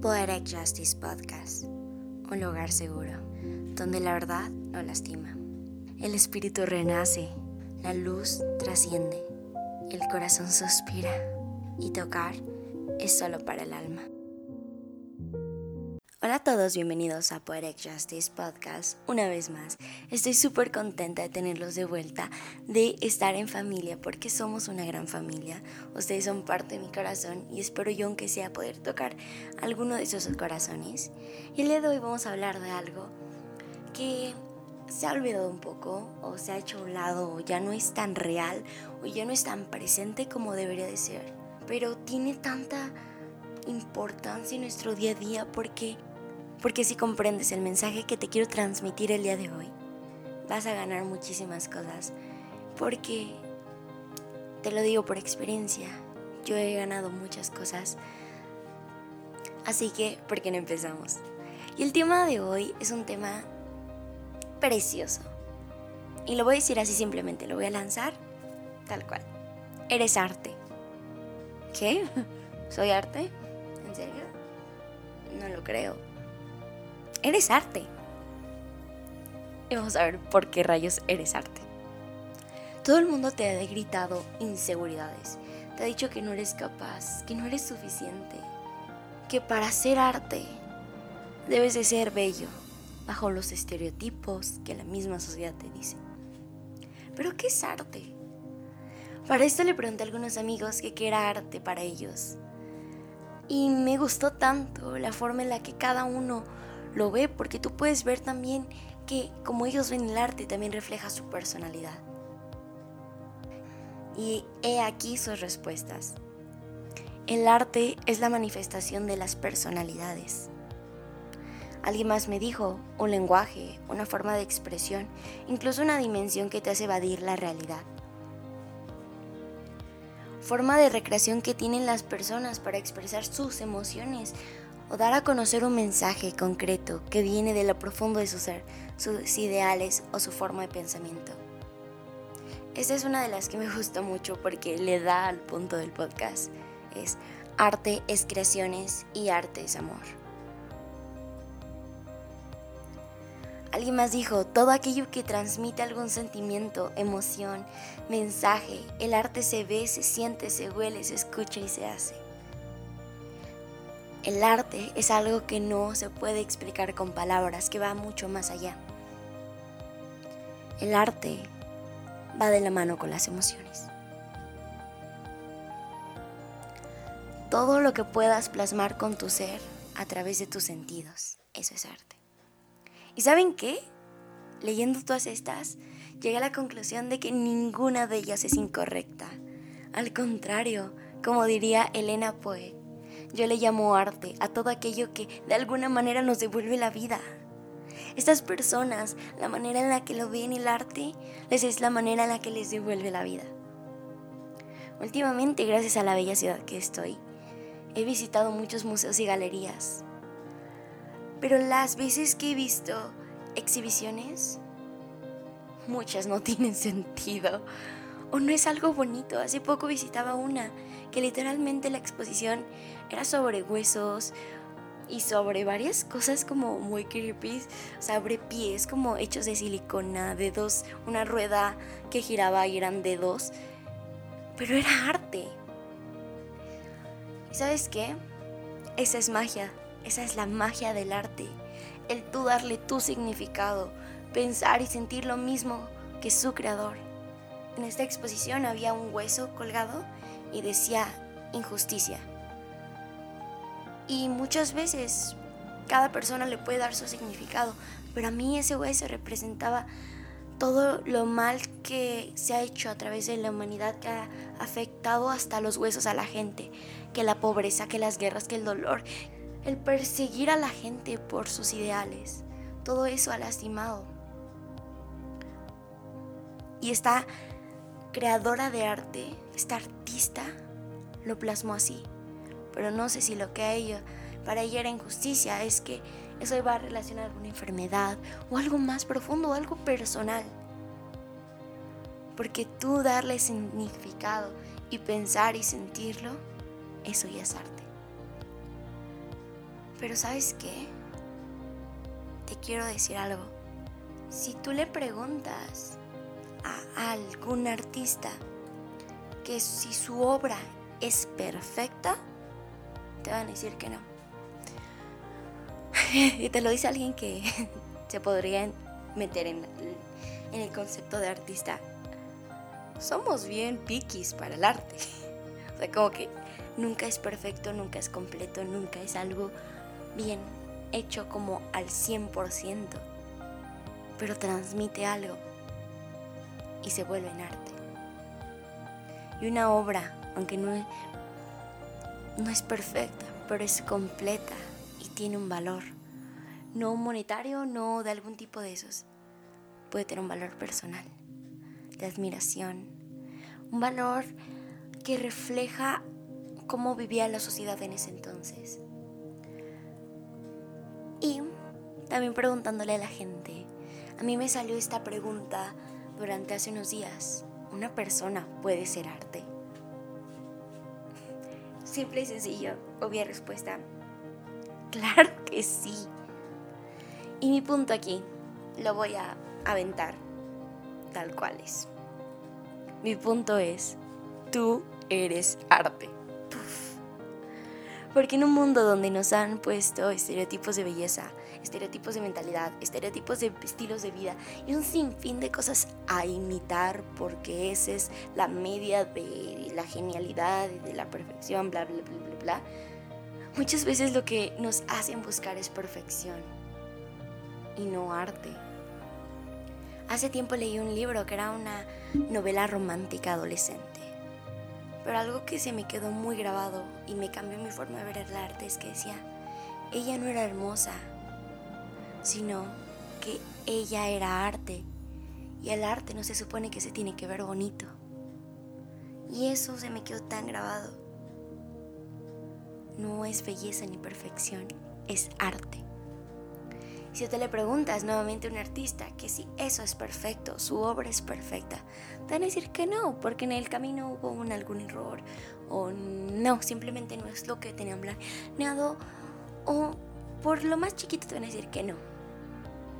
Poetic Justice Podcast, un lugar seguro, donde la verdad no lastima. El espíritu renace, la luz trasciende, el corazón suspira y tocar es solo para el alma. Hola a todos, bienvenidos a Poetic Justice Podcast. Una vez más, estoy súper contenta de tenerlos de vuelta, de estar en familia, porque somos una gran familia. Ustedes son parte de mi corazón y espero yo, aunque sea, poder tocar alguno de esos corazones. Y el día de hoy vamos a hablar de algo que se ha olvidado un poco, o se ha hecho a un lado, o ya no es tan real, o ya no es tan presente como debería de ser. Pero tiene tanta importancia en nuestro día a día porque porque si comprendes el mensaje que te quiero transmitir el día de hoy, vas a ganar muchísimas cosas. Porque, te lo digo por experiencia, yo he ganado muchas cosas. Así que, ¿por qué no empezamos? Y el tema de hoy es un tema precioso. Y lo voy a decir así simplemente, lo voy a lanzar tal cual. Eres arte. ¿Qué? ¿Soy arte? ¿En serio? No lo creo eres arte. Y vamos a ver por qué rayos eres arte. Todo el mundo te ha gritado inseguridades. Te ha dicho que no eres capaz, que no eres suficiente, que para ser arte debes de ser bello, bajo los estereotipos que la misma sociedad te dice. Pero ¿qué es arte? Para esto le pregunté a algunos amigos que qué era arte para ellos. Y me gustó tanto la forma en la que cada uno lo ve porque tú puedes ver también que como ellos ven el arte también refleja su personalidad. Y he aquí sus respuestas. El arte es la manifestación de las personalidades. Alguien más me dijo, un lenguaje, una forma de expresión, incluso una dimensión que te hace evadir la realidad. Forma de recreación que tienen las personas para expresar sus emociones o dar a conocer un mensaje concreto que viene de lo profundo de su ser, sus ideales o su forma de pensamiento. Esta es una de las que me gusta mucho porque le da al punto del podcast. Es arte es creaciones y arte es amor. Alguien más dijo, todo aquello que transmite algún sentimiento, emoción, mensaje, el arte se ve, se siente, se huele, se escucha y se hace. El arte es algo que no se puede explicar con palabras, que va mucho más allá. El arte va de la mano con las emociones. Todo lo que puedas plasmar con tu ser a través de tus sentidos, eso es arte. ¿Y saben qué? Leyendo todas estas, llegué a la conclusión de que ninguna de ellas es incorrecta. Al contrario, como diría Elena Poe, yo le llamo arte a todo aquello que de alguna manera nos devuelve la vida. Estas personas, la manera en la que lo ven el arte, les es la manera en la que les devuelve la vida. Últimamente, gracias a la bella ciudad que estoy, he visitado muchos museos y galerías. Pero las veces que he visto exhibiciones, muchas no tienen sentido o no es algo bonito. Hace poco visitaba una que literalmente la exposición era sobre huesos y sobre varias cosas como muy creepy, sobre pies como hechos de silicona, dedos, una rueda que giraba y eran dedos, pero era arte. ¿Y sabes qué? Esa es magia, esa es la magia del arte, el tú darle tu significado, pensar y sentir lo mismo que su creador. En esta exposición había un hueso colgado y decía injusticia. Y muchas veces cada persona le puede dar su significado, pero a mí ese hueso representaba todo lo mal que se ha hecho a través de la humanidad que ha afectado hasta los huesos a la gente, que la pobreza, que las guerras, que el dolor, el perseguir a la gente por sus ideales, todo eso ha lastimado. Y está creadora de arte, esta artista, lo plasmó así. Pero no sé si lo que a ella, para ella era injusticia, es que eso iba a relacionar una enfermedad o algo más profundo, algo personal. Porque tú darle significado y pensar y sentirlo, eso ya es arte. Pero sabes qué? Te quiero decir algo. Si tú le preguntas a algún artista que si su obra es perfecta, te van a decir que no. y te lo dice alguien que se podría meter en, en el concepto de artista. Somos bien piquis para el arte. o sea, como que nunca es perfecto, nunca es completo, nunca es algo bien hecho como al 100%, pero transmite algo y se vuelve en arte. Y una obra, aunque no es, no es perfecta, pero es completa y tiene un valor. No monetario, no de algún tipo de esos. Puede tener un valor personal, de admiración. Un valor que refleja cómo vivía la sociedad en ese entonces. Y también preguntándole a la gente. A mí me salió esta pregunta durante hace unos días. ¿Una persona puede ser arte? Simple y sencillo, obvia respuesta. Claro que sí. Y mi punto aquí lo voy a aventar tal cual es. Mi punto es, tú eres arte. Porque en un mundo donde nos han puesto estereotipos de belleza, estereotipos de mentalidad, estereotipos de estilos de vida y un sinfín de cosas a imitar porque esa es la media de la genialidad y de la perfección, bla, bla, bla, bla, bla. Muchas veces lo que nos hacen buscar es perfección y no arte. Hace tiempo leí un libro que era una novela romántica adolescente. Pero algo que se me quedó muy grabado y me cambió mi forma de ver el arte es que decía, ella no era hermosa, sino que ella era arte. Y el arte no se supone que se tiene que ver bonito. Y eso se me quedó tan grabado. No es belleza ni perfección, es arte. Si te le preguntas nuevamente a un artista que si eso es perfecto, su obra es perfecta, te van a decir que no, porque en el camino hubo algún error, o no, simplemente no es lo que tenían planeado, o por lo más chiquito te van a decir que no.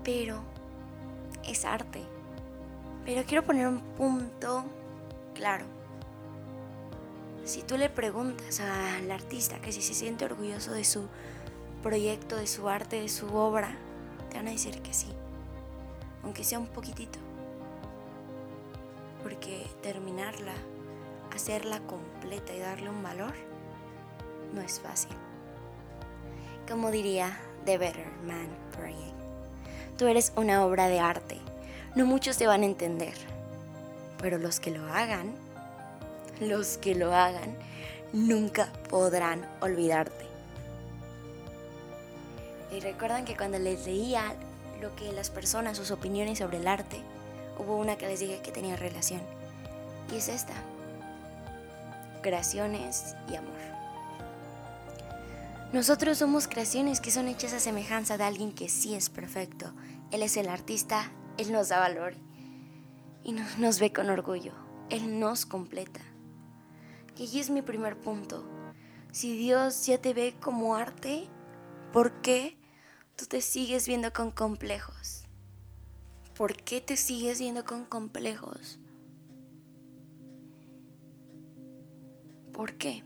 Pero es arte. Pero quiero poner un punto claro. Si tú le preguntas al artista que si se siente orgulloso de su proyecto, de su arte, de su obra, te van a decir que sí, aunque sea un poquitito. Porque terminarla, hacerla completa y darle un valor, no es fácil. Como diría The Better Man Project, tú eres una obra de arte. No muchos te van a entender, pero los que lo hagan, los que lo hagan, nunca podrán olvidarte. Y recuerdan que cuando les leía lo que las personas, sus opiniones sobre el arte, hubo una que les dije que tenía relación. Y es esta. Creaciones y amor. Nosotros somos creaciones que son hechas a semejanza de alguien que sí es perfecto. Él es el artista, Él nos da valor y nos, ve con orgullo. Él nos completa. Y allí es mi primer punto. Si Dios ya te ve como arte, ¿por qué tú te sigues viendo con complejos? ¿Por qué te sigues viendo con complejos? ¿Por qué?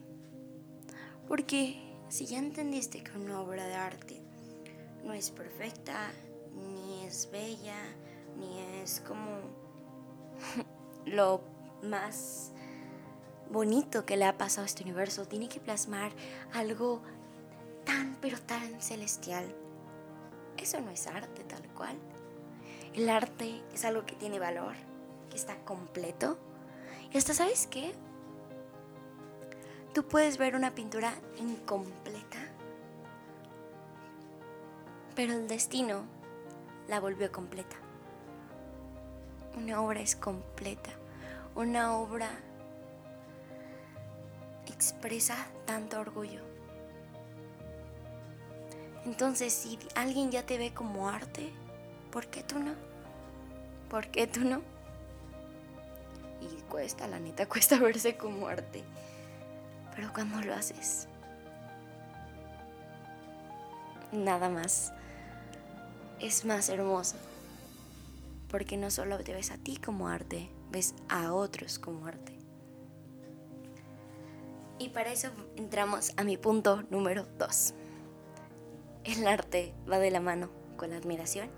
Porque si ya entendiste que una obra de arte no es perfecta, ni es bella, ni es como lo más bonito que le ha pasado a este universo, tiene que plasmar algo tan, pero tan celestial, eso no es arte tal cual. El arte es algo que tiene valor, que está completo. Y hasta, ¿sabes qué? Tú puedes ver una pintura incompleta, pero el destino la volvió completa. Una obra es completa. Una obra expresa tanto orgullo. Entonces, si alguien ya te ve como arte, ¿por qué tú no? ¿Por qué tú no? Y cuesta, la neta, cuesta verse como arte. Pero cuando lo haces, nada más es más hermoso. Porque no solo te ves a ti como arte, ves a otros como arte. Y para eso entramos a mi punto número 2. El arte va de la mano con la admiración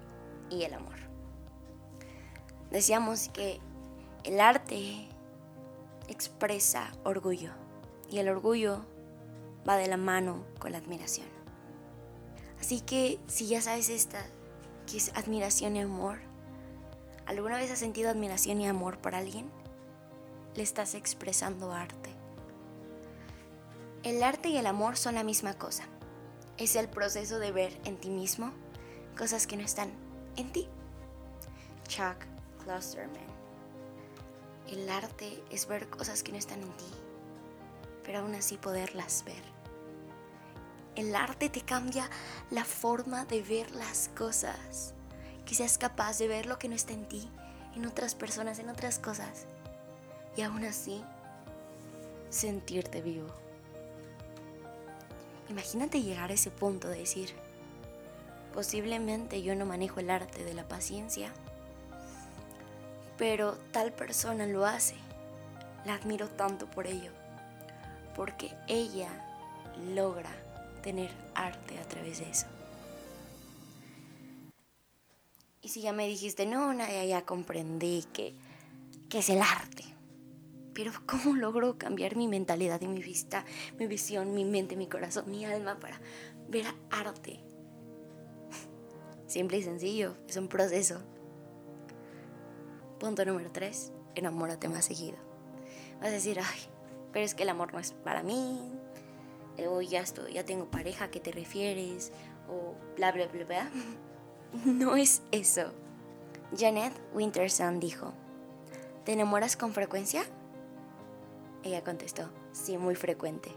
y el amor. Decíamos que el arte expresa orgullo y el orgullo va de la mano con la admiración. Así que si ya sabes esta, que es admiración y amor, ¿alguna vez has sentido admiración y amor por alguien? Le estás expresando arte. El arte y el amor son la misma cosa. Es el proceso de ver en ti mismo cosas que no están en ti. Chuck Klosterman. El arte es ver cosas que no están en ti, pero aún así poderlas ver. El arte te cambia la forma de ver las cosas. Que seas capaz de ver lo que no está en ti, en otras personas, en otras cosas. Y aún así, sentirte vivo. Imagínate llegar a ese punto de decir, posiblemente yo no manejo el arte de la paciencia, pero tal persona lo hace. La admiro tanto por ello, porque ella logra tener arte a través de eso. Y si ya me dijiste, no, Nadia, ya comprendí que, que es el arte. Pero ¿cómo logro cambiar mi mentalidad y mi vista, mi visión, mi mente, mi corazón, mi alma para ver arte? Simple y sencillo, es un proceso. Punto número 3, enamórate más seguido. Vas a decir, ay, pero es que el amor no es para mí, o ya, estoy, ya tengo pareja, ¿a qué te refieres? O bla, bla, bla, bla. No es eso. Janet Winterson dijo, ¿te enamoras con frecuencia? Ella contestó, sí, muy frecuente.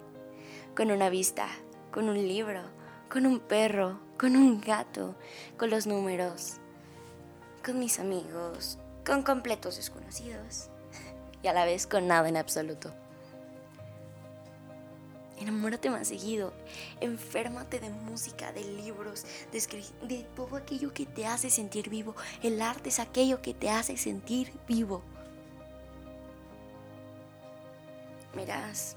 Con una vista, con un libro, con un perro, con un gato, con los números, con mis amigos, con completos desconocidos y a la vez con nada en absoluto. Enamórate más seguido, enférmate de música, de libros, de, de todo aquello que te hace sentir vivo. El arte es aquello que te hace sentir vivo. Miras,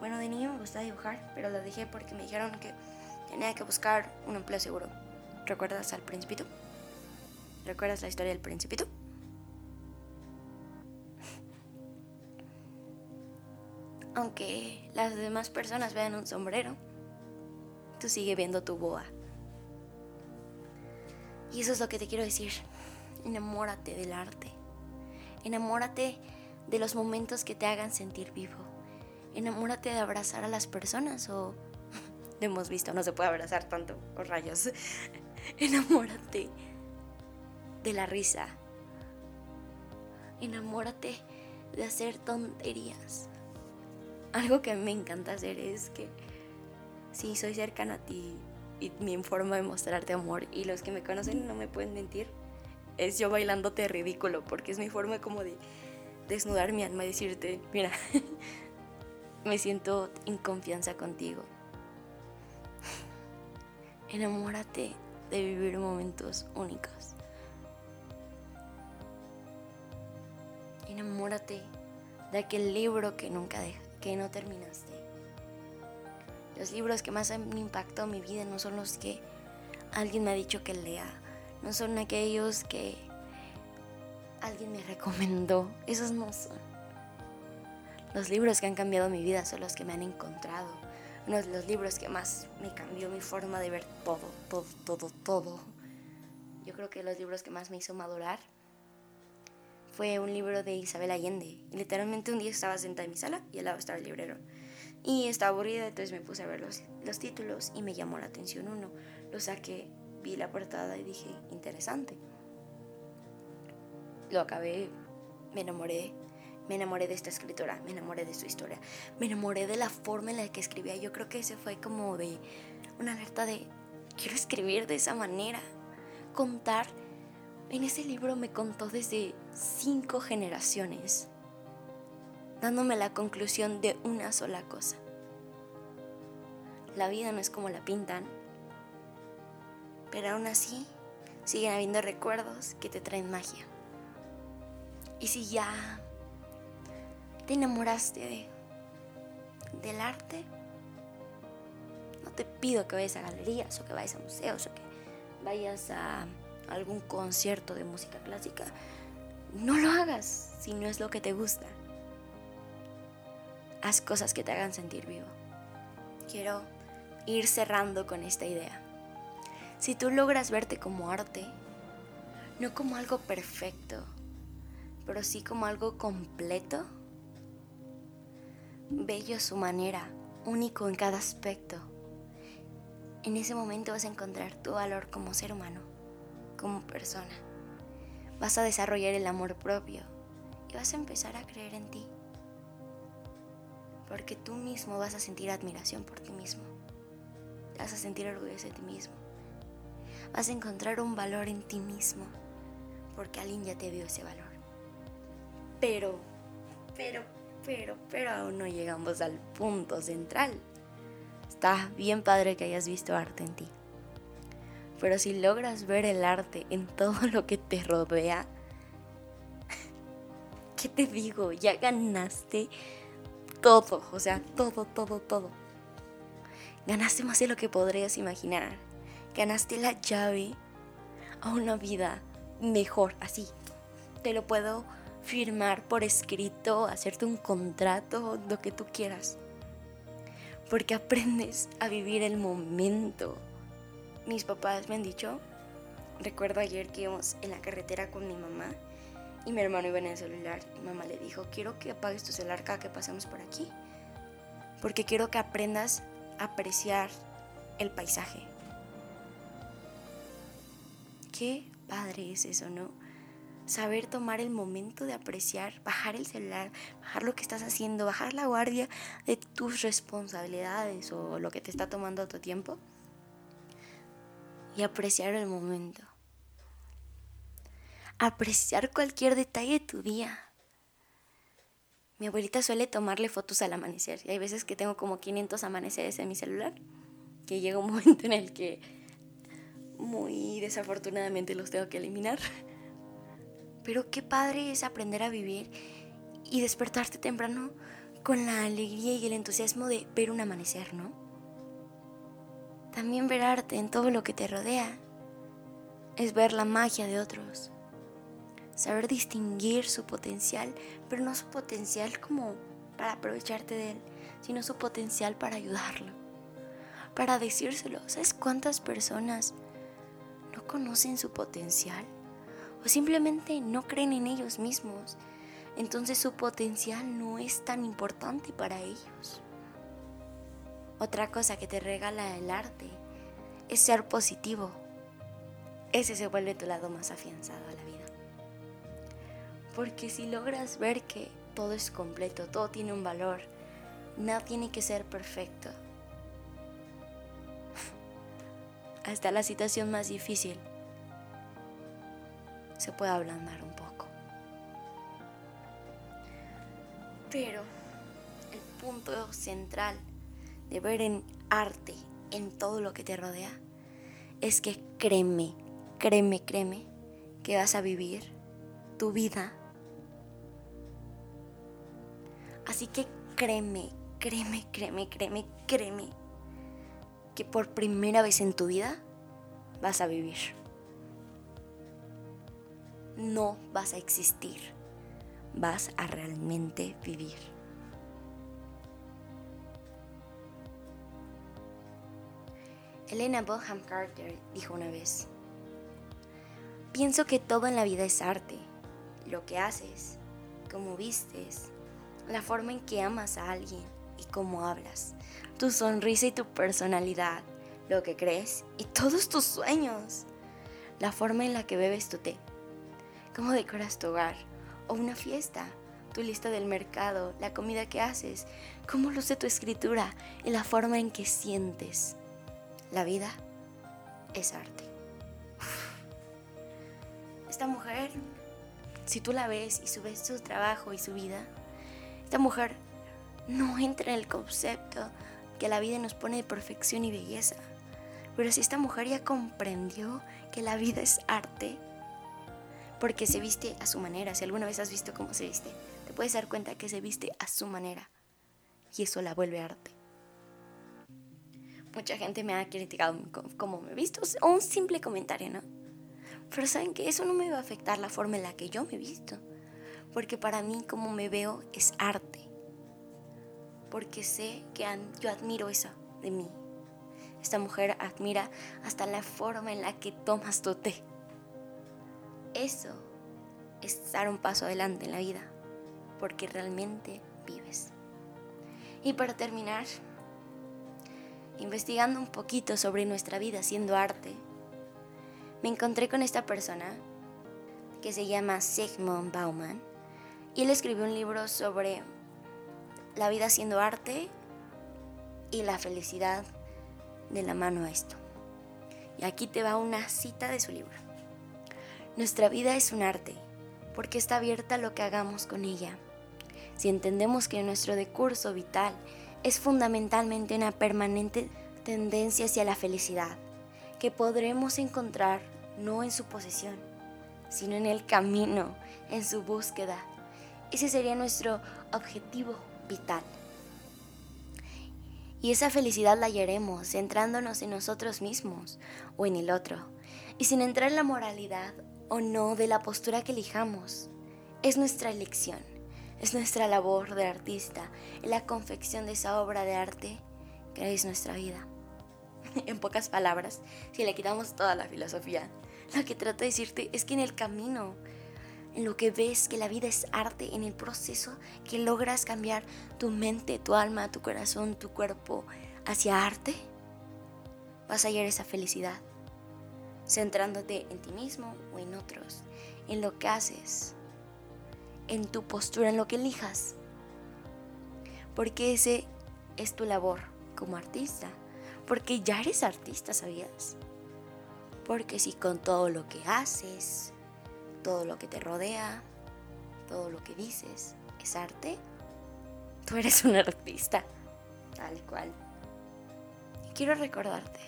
bueno, de niño me gustaba dibujar, pero lo dejé porque me dijeron que tenía que buscar un empleo seguro. ¿Recuerdas al principito? ¿Recuerdas la historia del principito? Aunque las demás personas vean un sombrero, tú sigue viendo tu boa. Y eso es lo que te quiero decir. Enamórate del arte. Enamórate de los momentos que te hagan sentir vivo. Enamórate de abrazar a las personas o... hemos visto, no se puede abrazar tanto, o rayos. Enamórate de la risa. Enamórate de hacer tonterías. Algo que me encanta hacer es que si soy cercana a ti y mi forma de mostrarte amor y los que me conocen no me pueden mentir, es yo bailándote ridículo porque es mi forma como de desnudar mi alma y decirte, mira, me siento en confianza contigo. Enamórate de vivir momentos únicos. enamórate de aquel libro que nunca deja, que no terminaste. Los libros que más han impactado mi vida no son los que alguien me ha dicho que lea, no son aquellos que alguien me recomendó, esos no son. Los libros que han cambiado mi vida son los que me han encontrado. Uno de los libros que más me cambió mi forma de ver todo, todo, todo, todo. Yo creo que los libros que más me hizo madurar fue un libro de Isabel Allende. literalmente un día estaba sentada en mi sala y al lado estaba el librero. Y estaba aburrida, entonces me puse a ver los, los títulos y me llamó la atención uno. Lo saqué, vi la portada y dije, interesante. Lo acabé, me enamoré, me enamoré de esta escritora, me enamoré de su historia, me enamoré de la forma en la que escribía. Yo creo que ese fue como de una alerta de, quiero escribir de esa manera, contar en ese libro me contó desde cinco generaciones, dándome la conclusión de una sola cosa. La vida no es como la pintan, Pero aún así, siguen habiendo recuerdos que te traen magia. Y si ya te enamoraste del arte, no te pido que vayas a galerías o que vayas a museos o que vayas a algún concierto de música clásica. No lo hagas si no es lo que te gusta. Haz cosas que te hagan sentir vivo. Quiero ir cerrando con esta idea. Si tú logras verte como arte, no como algo perfecto, pero sí como algo completo, bello su manera, único en cada aspecto. En ese momento vas a encontrar tu valor como ser humano, como persona. Vas a desarrollar el amor propio y vas a empezar a creer en ti. Porque tú mismo vas a sentir admiración por ti mismo. Vas a sentir orgullo de ti mismo. Vas a encontrar un valor en ti mismo porque alguien ya te dio ese valor. Pero, pero, pero, pero aún no llegamos al punto central. Está bien padre que hayas visto arte en ti. Pero si logras ver el arte en todo lo que te rodea, ¿qué te digo? Ya ganaste todo, o sea, todo, todo, todo. Ganaste más de lo que podrías imaginar. Ganaste la llave a una vida mejor, así. Te lo puedo firmar por escrito, hacerte un contrato, lo que tú quieras. Porque aprendes a vivir el momento. Mis papás me han dicho, recuerdo ayer que íbamos en la carretera con mi mamá y mi hermano iba en el celular. Mi mamá le dijo, quiero que apagues tu celular cada que pasemos por aquí. Porque quiero que aprendas a apreciar el paisaje. Qué padre es eso, ¿no? saber tomar el momento de apreciar, bajar el celular, bajar lo que estás haciendo, bajar la guardia de tus responsabilidades o lo que te está tomando tu tiempo y apreciar el momento. Apreciar cualquier detalle de tu día. Mi abuelita suele tomarle fotos al amanecer y hay veces que tengo como 500 amaneceres en mi celular, que llega un momento en el que muy desafortunadamente los tengo que eliminar. Pero qué padre es aprender a vivir y despertarte temprano con la alegría y el entusiasmo de ver un amanecer, ¿no? También ver arte en todo lo que te rodea es ver la magia de otros. Saber distinguir su potencial, pero no su potencial como para aprovecharte de él, sino su potencial para ayudarlo, para decírselo. ¿Sabes cuántas personas no conocen su potencial? o simplemente no creen en ellos mismos. Entonces su potencial no es tan importante para ellos. Otra cosa que te regala el arte es ser positivo. Ese se vuelve tu lado más afianzado a la vida. Porque si logras ver que todo es completo, todo tiene un valor, nada tiene que ser perfecto. Hasta la situación más difícil se puede ablandar un poco. Pero el punto central de ver en arte, en todo lo que te rodea, es que créeme, créeme, créeme, que vas a vivir tu vida. Así que créeme, créeme, créeme, créeme, créeme, que por primera vez en tu vida vas a vivir no vas a existir, vas a realmente vivir. Elena Bonham Carter dijo una vez, pienso que todo en la vida es arte, lo que haces, cómo vistes, la forma en que amas a alguien y cómo hablas, tu sonrisa y tu personalidad, lo que crees y todos tus sueños, la forma en la que bebes tu té cómo decoras tu hogar o una fiesta, tu lista del mercado, la comida que haces, cómo luce tu escritura y la forma en que sientes. La vida es arte. Esta mujer, si tú la ves y subes su trabajo y su vida, esta mujer no entra en el concepto que la vida nos pone de perfección y belleza, Pero si esta mujer ya comprendió que la vida es arte, porque se viste a su manera, si alguna vez has visto cómo se viste, te puedes dar cuenta que se viste a su manera y eso la vuelve arte. Mucha gente me ha criticado cómo me he visto, o un simple comentario, ¿no? Pero saben que eso no me va a afectar la forma en la que yo me he visto, porque para mí como me veo es arte, porque sé que yo admiro eso de mí. Esta mujer admira hasta la forma en la que tomas tu té. Eso es dar un paso adelante en la vida, porque realmente vives. Y para terminar, investigando un poquito sobre nuestra vida haciendo arte, me encontré con esta persona que se llama Sigmund Bauman y él escribió un libro sobre la vida haciendo arte y la felicidad de la mano a esto. Y aquí te va una cita de su libro. Nuestra vida es un arte porque está abierta a lo que hagamos con ella. Si entendemos que nuestro decurso vital es fundamentalmente una permanente tendencia hacia la felicidad, que podremos encontrar no en su posesión, sino en el camino, en su búsqueda. Ese sería nuestro objetivo vital. Y esa felicidad la hallaremos centrándonos en nosotros mismos o en el otro, y sin entrar en la moralidad o no de la postura que elijamos. Es nuestra elección. Es nuestra labor de artista, la confección de esa obra de arte que es nuestra vida. en pocas palabras, si le quitamos toda la filosofía, lo que trato de decirte es que en el camino, en lo que ves que la vida es arte, en el proceso que logras cambiar tu mente, tu alma, tu corazón, tu cuerpo hacia arte, vas a hallar esa felicidad, centrándote en ti mismo o en otros, en lo que haces, en tu postura, en lo que elijas. Porque ese es tu labor como artista. Porque ya eres artista, ¿sabías? Porque si con todo lo que haces, todo lo que te rodea, todo lo que dices es arte, tú eres un artista, tal cual. Y quiero recordarte,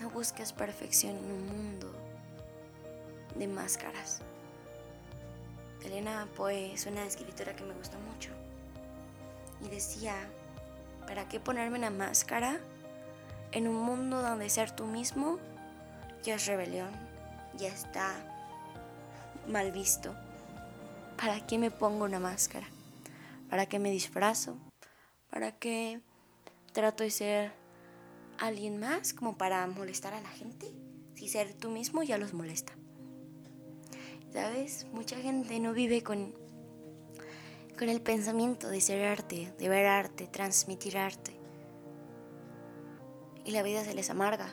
no busques perfección en un mundo de máscaras. Elena Poe es una escritora que me gusta mucho. Y decía, ¿para qué ponerme una máscara en un mundo donde ser tú mismo ya es rebelión, ya está mal visto? ¿Para qué me pongo una máscara? ¿Para qué me disfrazo? ¿Para qué trato de ser alguien más como para molestar a la gente? Si ser tú mismo ya los molesta. ¿Sabes? Mucha gente no vive con, con el pensamiento de ser arte, de ver arte, transmitir arte. Y la vida se les amarga.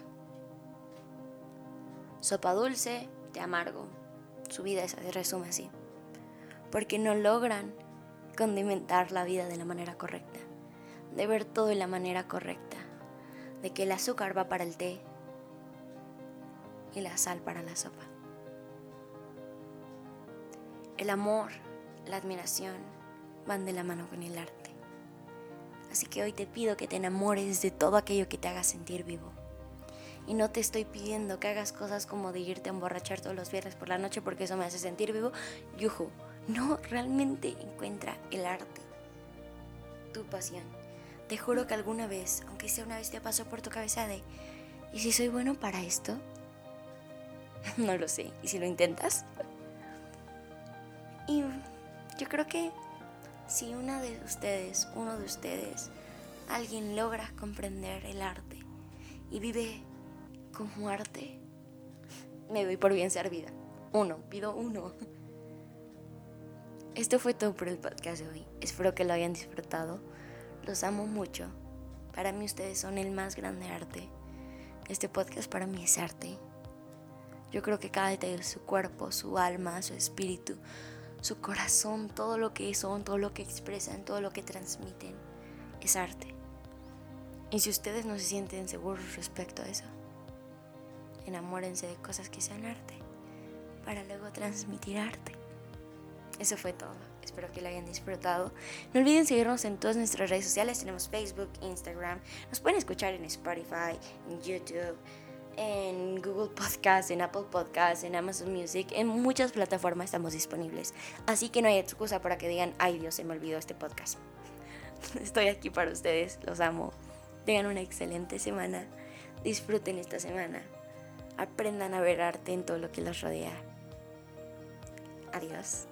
Sopa dulce, te amargo. Su vida se resume así. Porque no logran condimentar la vida de la manera correcta. De ver todo de la manera correcta. De que el azúcar va para el té y la sal para la sopa. El amor, la admiración van de la mano con el arte. Así que hoy te pido que te enamores de todo aquello que te haga sentir vivo. Y no te estoy pidiendo que hagas cosas como de irte a emborrachar todos los viernes por la noche porque eso me hace sentir vivo. Yuhu. No, realmente encuentra el arte. Tu pasión. Te juro que alguna vez, aunque sea una vez, te pasó por tu cabeza de, ¿y si soy bueno para esto? no lo sé. ¿Y si lo intentas? Y yo creo que si una de ustedes, uno de ustedes, alguien logra comprender el arte y vive como arte, me doy por bien servida. Uno, pido uno. Esto fue todo por el podcast de hoy. Espero que lo hayan disfrutado. Los amo mucho. Para mí ustedes son el más grande arte. Este podcast para mí es arte. Yo creo que cada detalle de su cuerpo, su alma, su espíritu, su corazón, todo lo que son, todo lo que expresan, todo lo que transmiten, es arte. Y si ustedes no se sienten seguros respecto a eso, enamórense de cosas que sean arte, para luego transmitir arte. Eso fue todo. espero que lo hayan disfrutado. No olviden seguirnos en todas nuestras redes sociales, tenemos Facebook, Instagram, nos pueden escuchar en Spotify, en YouTube, en Google Podcast, en Apple Podcast, en Amazon Music, en muchas plataformas estamos disponibles. Así que no hay excusa para que digan, ay Dios, se me olvidó este podcast. Estoy aquí para ustedes, los amo. Tengan una excelente semana, disfruten esta semana, aprendan a ver arte en todo lo que los rodea. Adiós.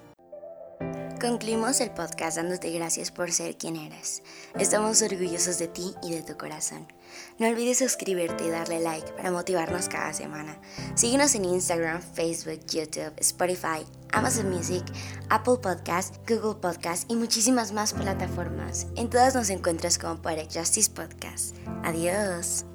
Concluimos el podcast dándote gracias por ser quien eres. Estamos orgullosos de ti y de tu corazón. No olvides suscribirte y darle like para motivarnos cada semana. Síguenos en Instagram, Facebook, YouTube, Spotify, Amazon Music, Apple Podcast, Google Podcast y muchísimas más plataformas. En todas nos encuentras como Poetic Justice Podcast. Adiós.